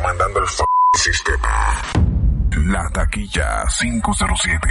comandando el f sistema. La taquilla 507.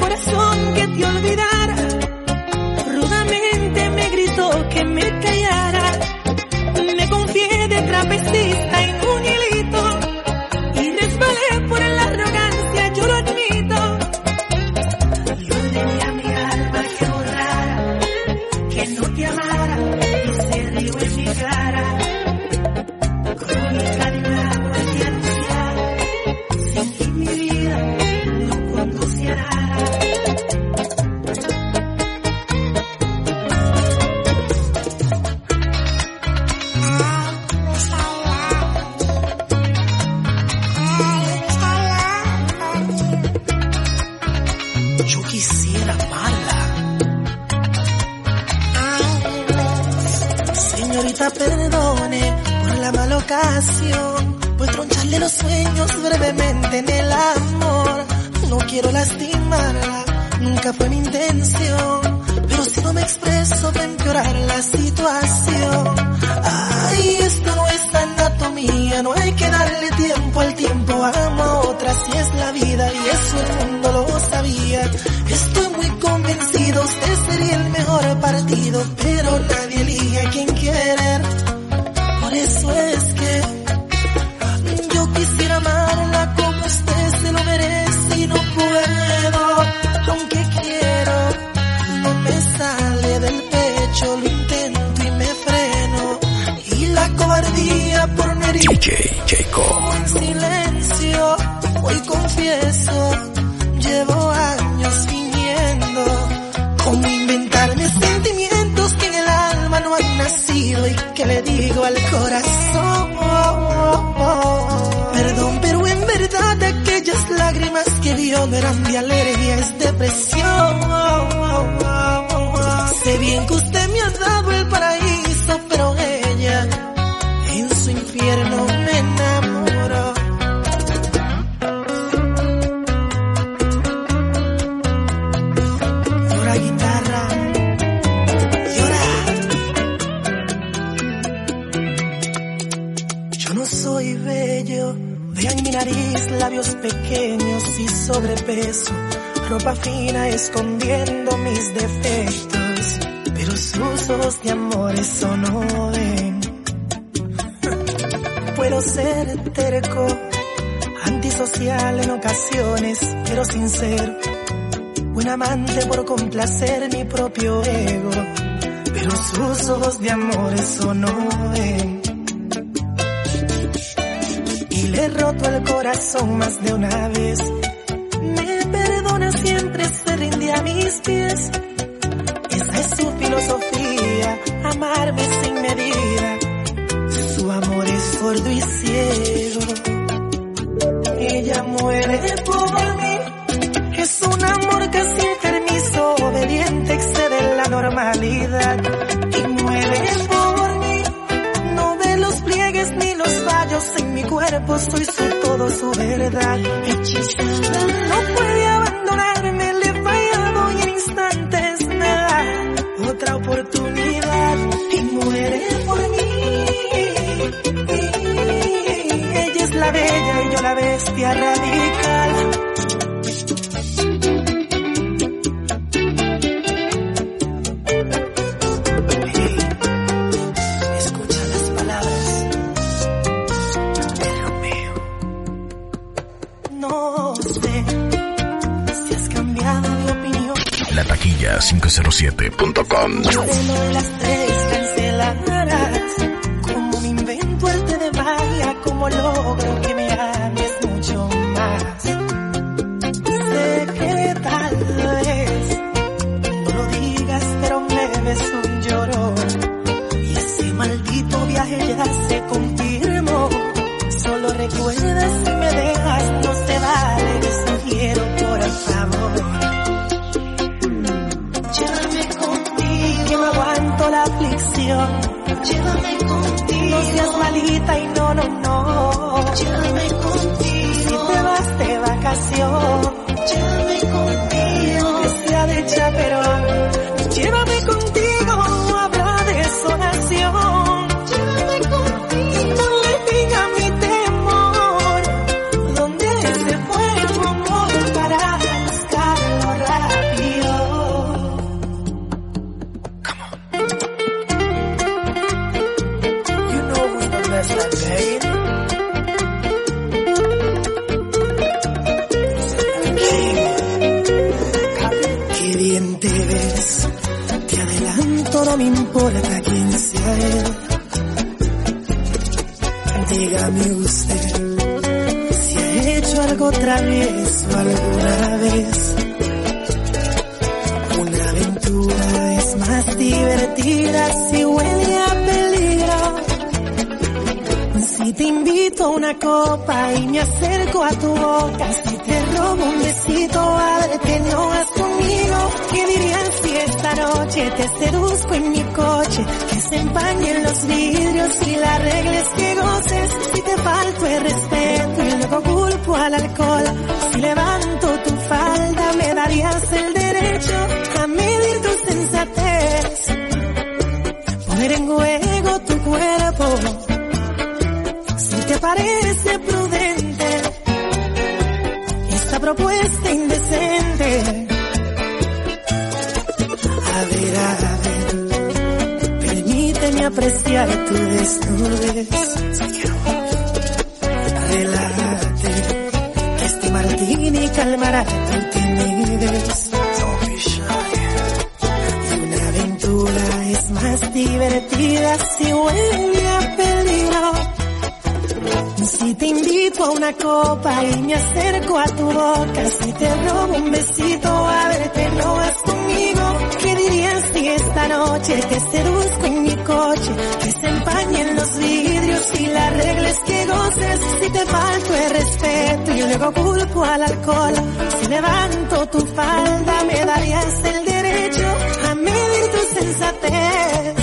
Corazón step y sobrepeso, ropa fina escondiendo mis defectos. tus usos de amor eso no ven. Puedo ser terco, antisocial en ocasiones, pero sincero. Un amante por complacer mi propio ego, pero sus ojos de amor eso no ven. Roto el corazón más de una vez. Me perdona siempre, se rinde a mis pies. Esa es su filosofía, amarme sin medida. Su amor es sordo y ciego. Ella muere por mí. Es un amor casi enfermizo, obediente, excede la normalidad. Soy su todo, su verdad. Hechizada. No puede abandonarme, le he fallado y en instantes me da otra oportunidad. Y muere por mí. Ella es la bella y yo la bestia radical. 907.com. parece prudente esta propuesta indecente. A ver, a ver, permíteme apreciar tu desnudez. Relájate, este martini calmará tu timidez. Y una aventura es más divertida si huele te invito a una copa y me acerco a tu boca, si te robo un besito, a verte no vas conmigo. ¿Qué dirías si esta noche te seduzco en mi coche? Que se empañen los vidrios y la regla es que goces. Si te falto el respeto y luego culpo al alcohol, si levanto tu falda me darías el derecho a medir tu sensatez.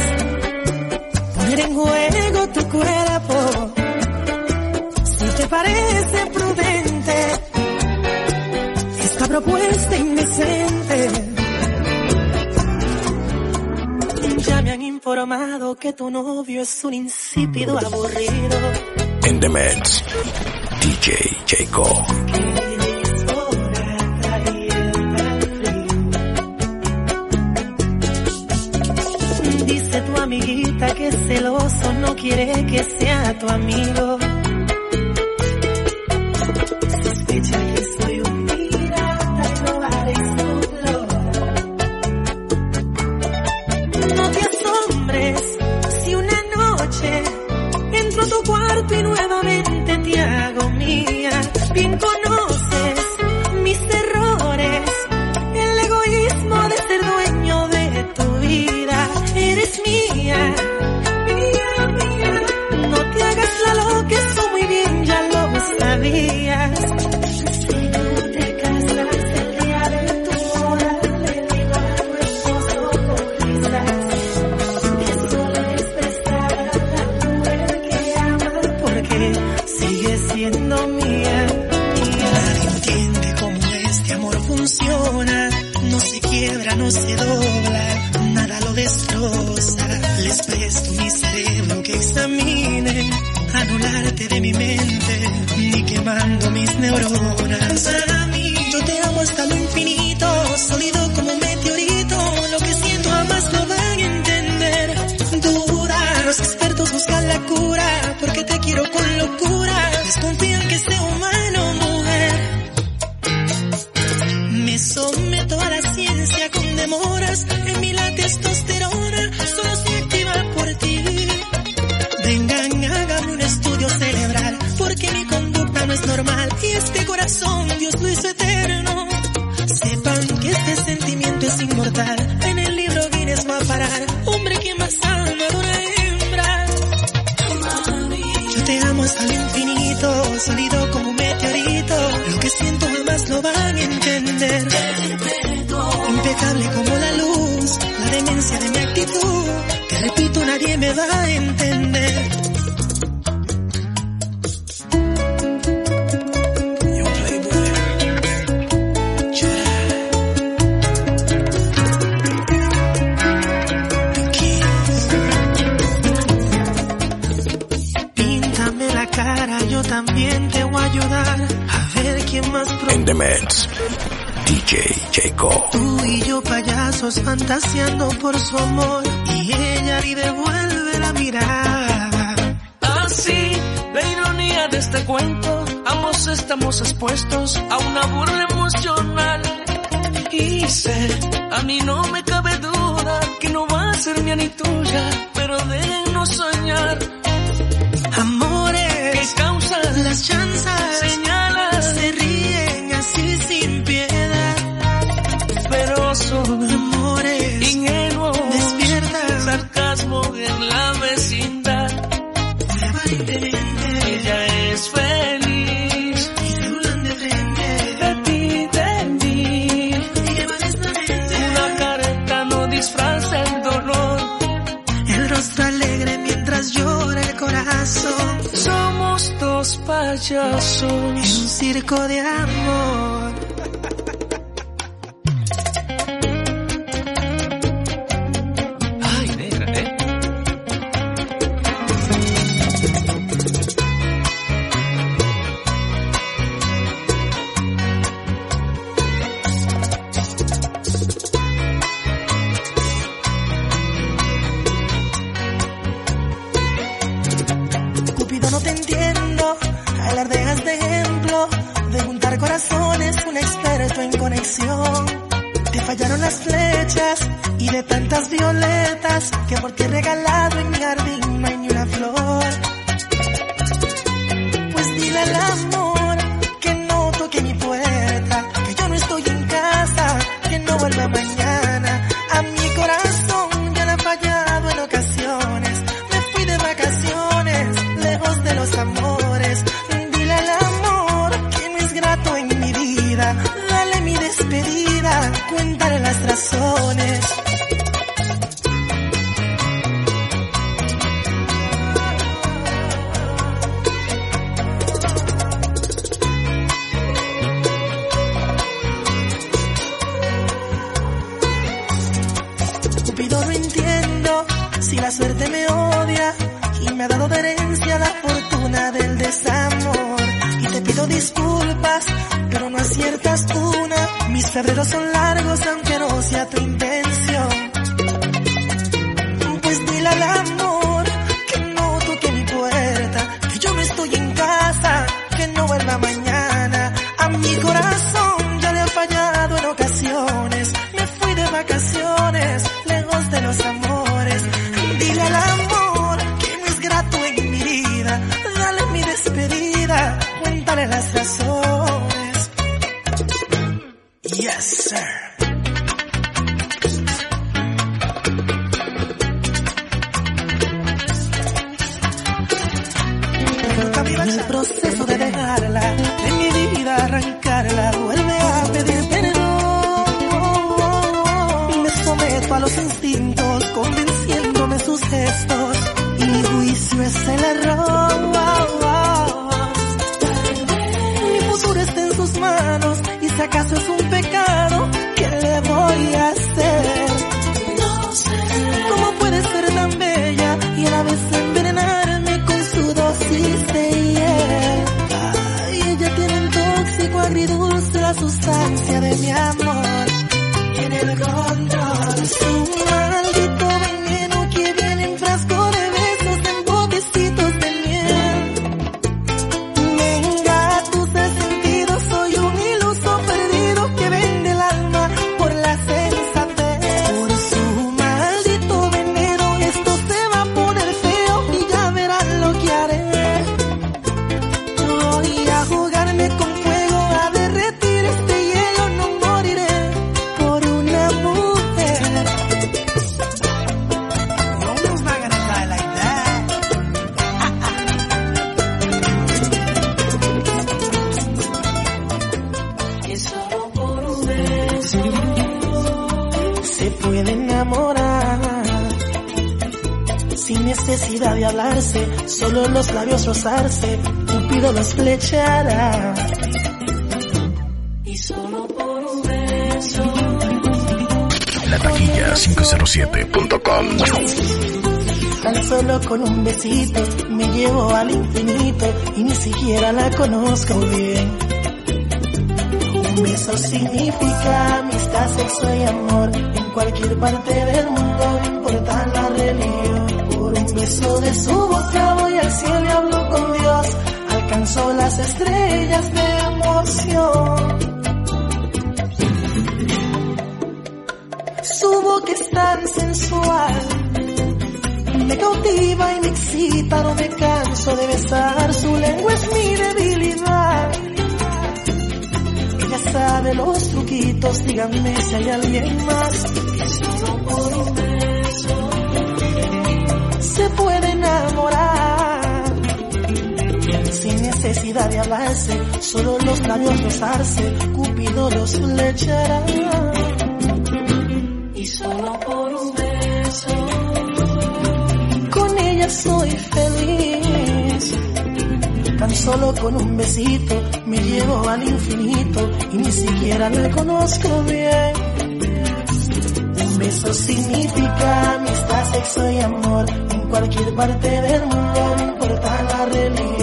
Poner en juego propuesta indecente. Ya me han informado que tu novio es un insípido mm. aburrido. En The Mets, DJ Jacob. Dice tu amiguita que celoso no quiere que sea tu amigo. anularte de mi mente, ni quemando mis neuronas. Yo te amo hasta lo infinito, sólido como un meteorito. Lo que siento jamás lo van a entender. Dura, los expertos buscan la cura, porque te quiero con locura. Desconfían que sea humano. también te voy a ayudar a ver quién más En The Mets, DJ Jacob. Tú y yo payasos fantaseando por su amor y ella y devuelve la mirada. Así, la ironía de este cuento, ambos estamos expuestos a una burla emocional. Y sé, a mí no me cabe duda que no va a ser mía ni tuya, pero déjenos soñar un circo de amor. La suerte me odia y me ha dado de herencia la fortuna del desamor. Y te pido disculpas, pero no aciertas una. Mis febreros son largos aunque no sea tu intención. La taquilla 507.com. Tan solo con un besito me llevo al infinito y ni siquiera la conozco bien. Un beso significa amistad, sexo y amor en cualquier parte del mundo, no importa la religión. Por un beso de su boca voy al cielo y hablo con Dios, alcanzó las estrellas de emoción. Su boca es tan sensual me cautiva y me excita, no me canso de besar, su lengua es mi debilidad. Ella sabe los truquitos, díganme si hay alguien más. que solo por un beso se puede enamorar. Sin necesidad de hablarse, solo los labios rozarse, Cupido los flechará. Soy feliz. Tan solo con un besito me llevo al infinito y ni siquiera la conozco bien. Un beso significa amistad, sexo y amor en cualquier parte del mundo, no importa la religión.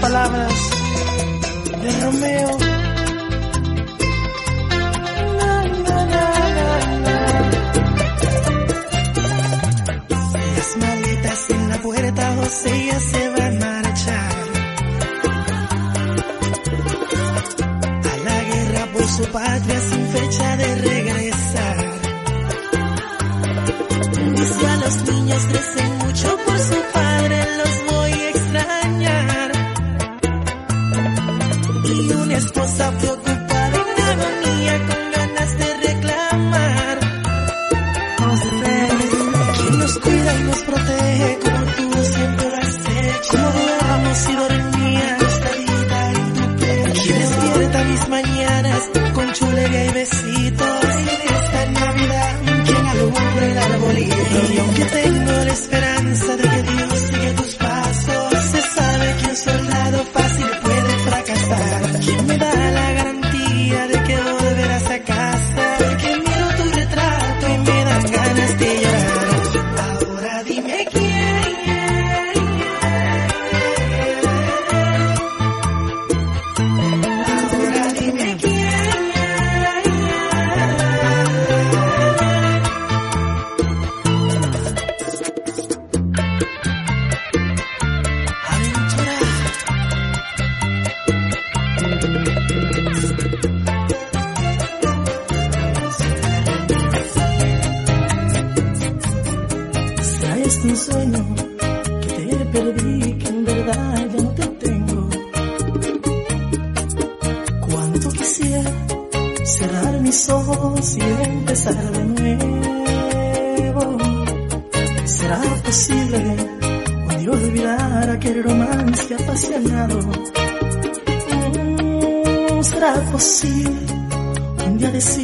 Palabras de Romeo. Las maletas en la puerta, José ya se va a marchar. A la guerra por su patria sin fecha de regresar. Dice a los niños crecen Y aunque tengo la esperanza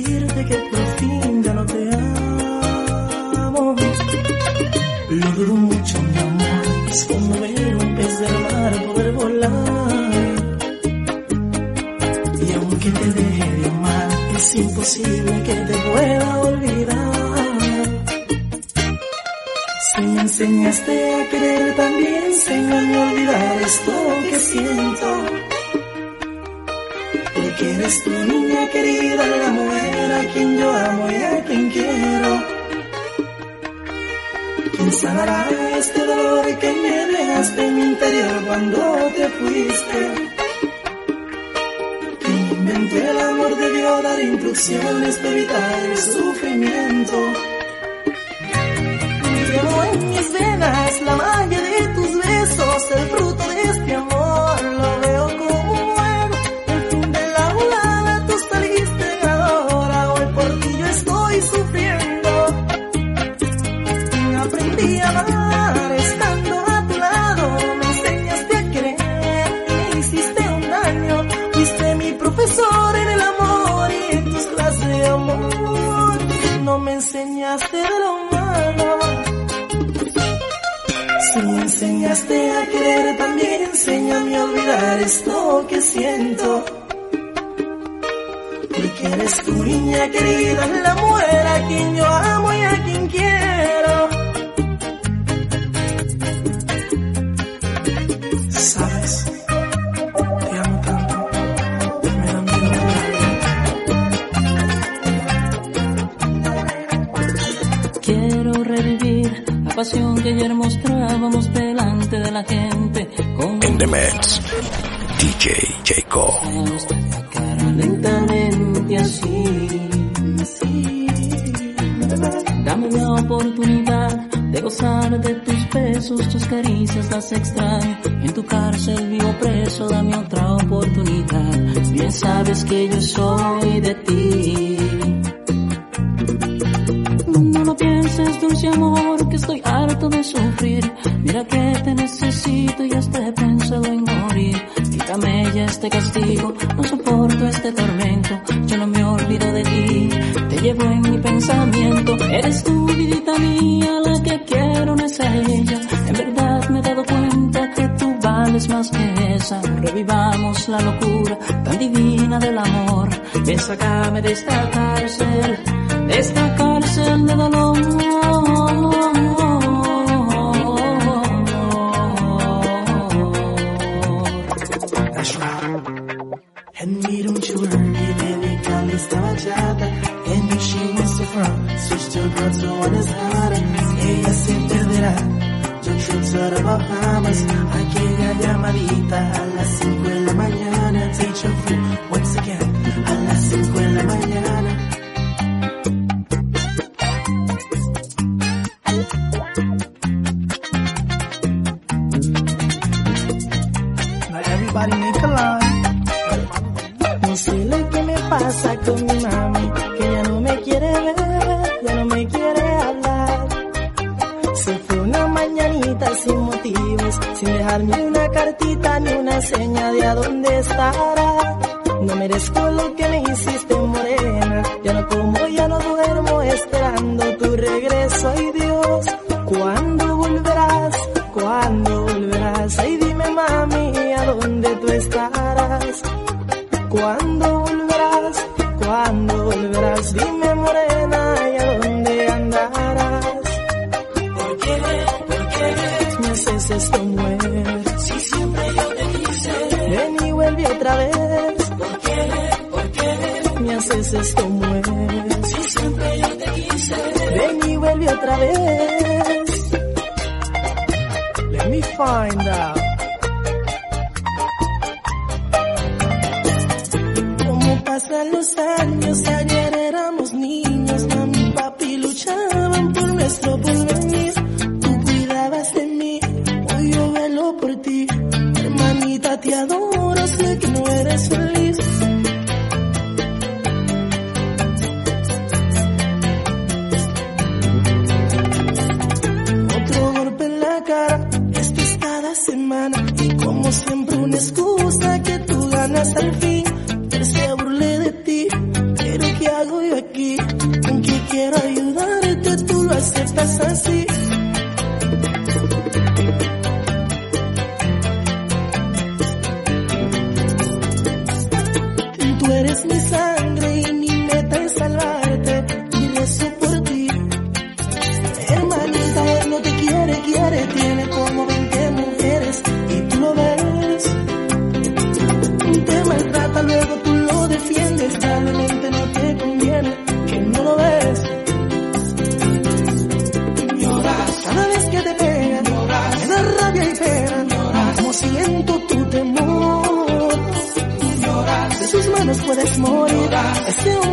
decirte que por fin ya no te amo? Lo dudo mucho, mi amor, es como ver un pez del mar poder volar. Y aunque te deje de amar, es imposible que te pueda olvidar. Si me enseñaste a querer también, enséñame a olvidar esto que siento. Porque eres tu niña querida, la mujer a quien yo amo y a quien quiero. ¿Quién sanará este dolor que me dejaste en mi interior cuando te fuiste? ¿Quién inventó el amor debió dar instrucciones para evitar el sufrimiento? También enséñame a olvidar esto que siento. Porque eres tu niña querida, la mujer a quien yo amo y a quien quiero. Sabes, te amo tanto, me da miedo Quiero revivir la pasión que ayer mostrábamos delante de la gente con In the mix. DJ Jacob. la cara lentamente así. Dame la oportunidad de gozar de tus besos, tus caricias las extraño. En tu cárcel vivo preso, dame otra oportunidad. Bien sabes que yo soy de ti. No lo pienses, dulce amor, que estoy harto de sufrir. Mira que te este castigo, no soporto este tormento. Yo no me olvido de ti, te llevo en mi pensamiento. Eres tú, vidita mía, la que quiero, no es ella. En verdad me he dado cuenta que tú vales más que esa. Revivamos la locura tan divina del amor. Ven, sácame de esta cárcel de esta cárcel de dolor. No merezco lo que me hiciste que tú ganas al fin, él se burle de ti, pero ¿qué hago yo aquí? ¿En qué quiero ayudarte? Tú lo aceptas así. still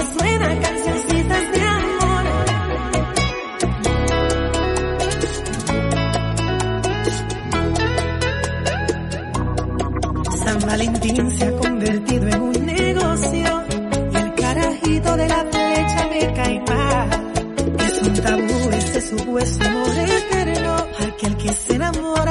Suena cancioncitas de amor San Valentín se ha convertido en un negocio y el carajito de la flecha me cae mal. Es un tabú, este supuesto amor eterno, aquel que se enamora.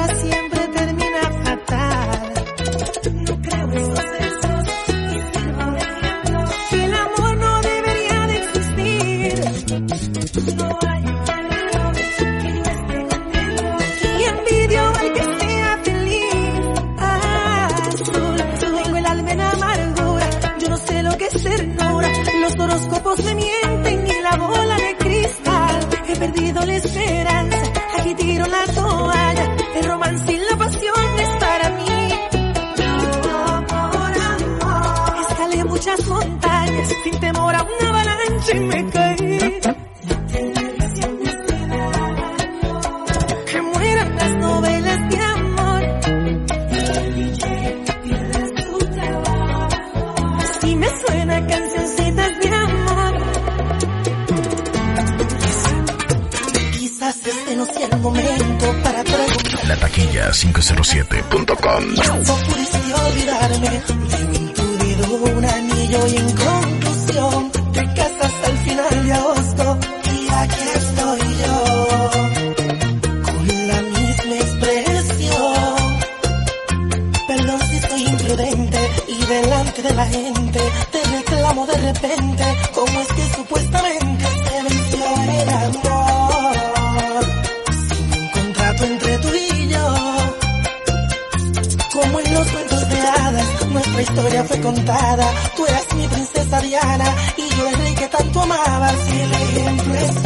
507.com Con la misma expresión, imprudente y delante de la gente te reclamo de repente. Tú eras mi princesa Diana y yo el rey que tanto amaba. Si el ejemplo es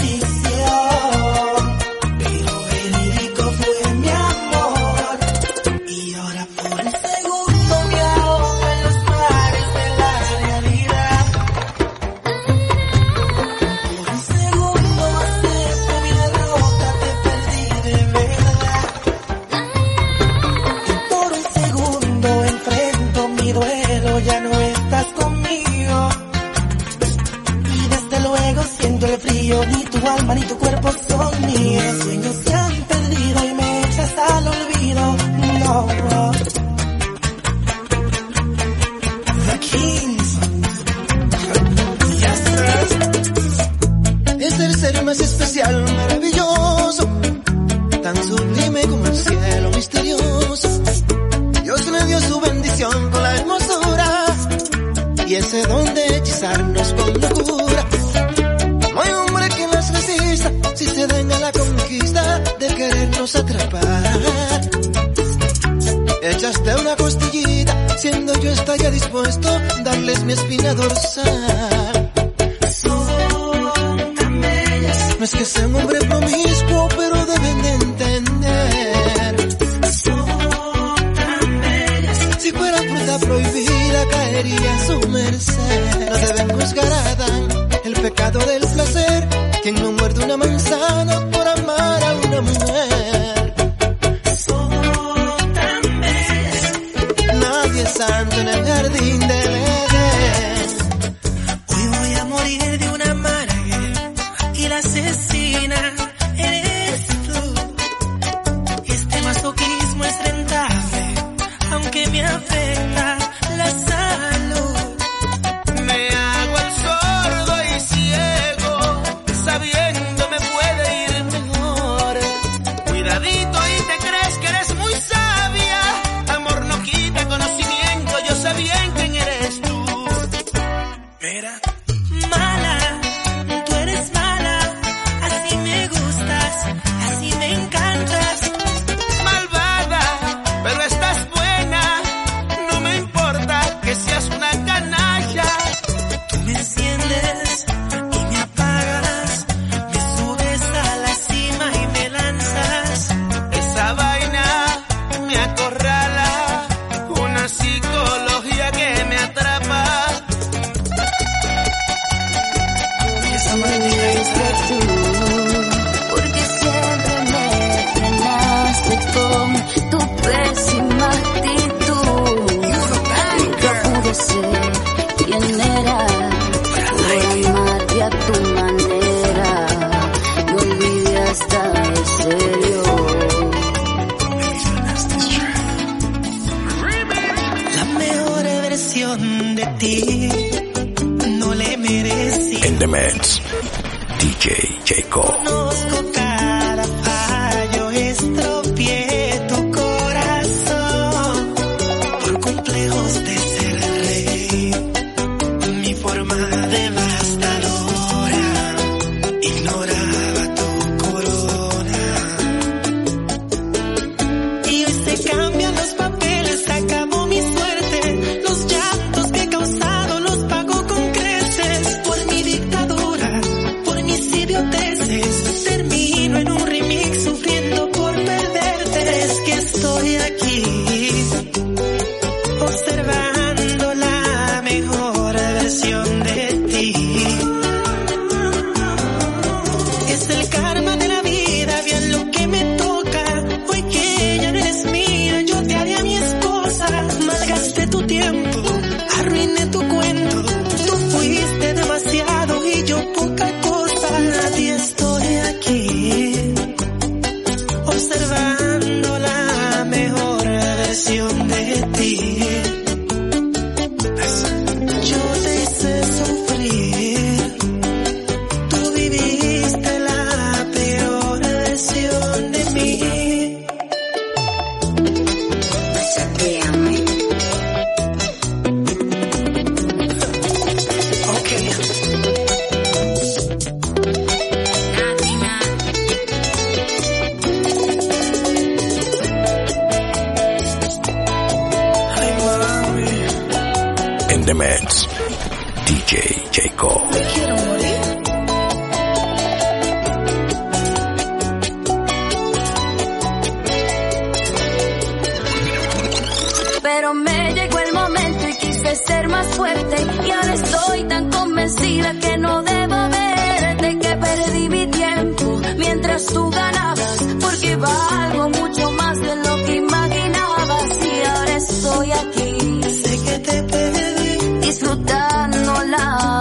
lleva algo mucho más de lo que imaginabas y ahora estoy aquí. Sé que te perdí disfrutándola.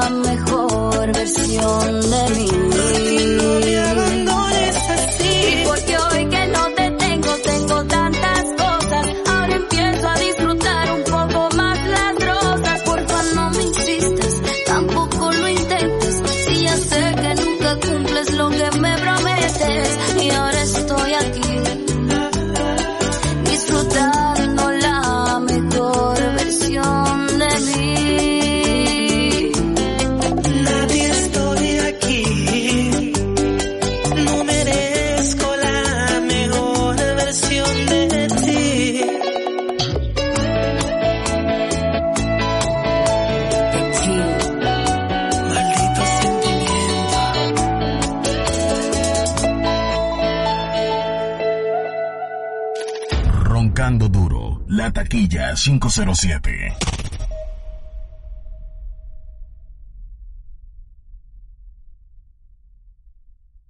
507.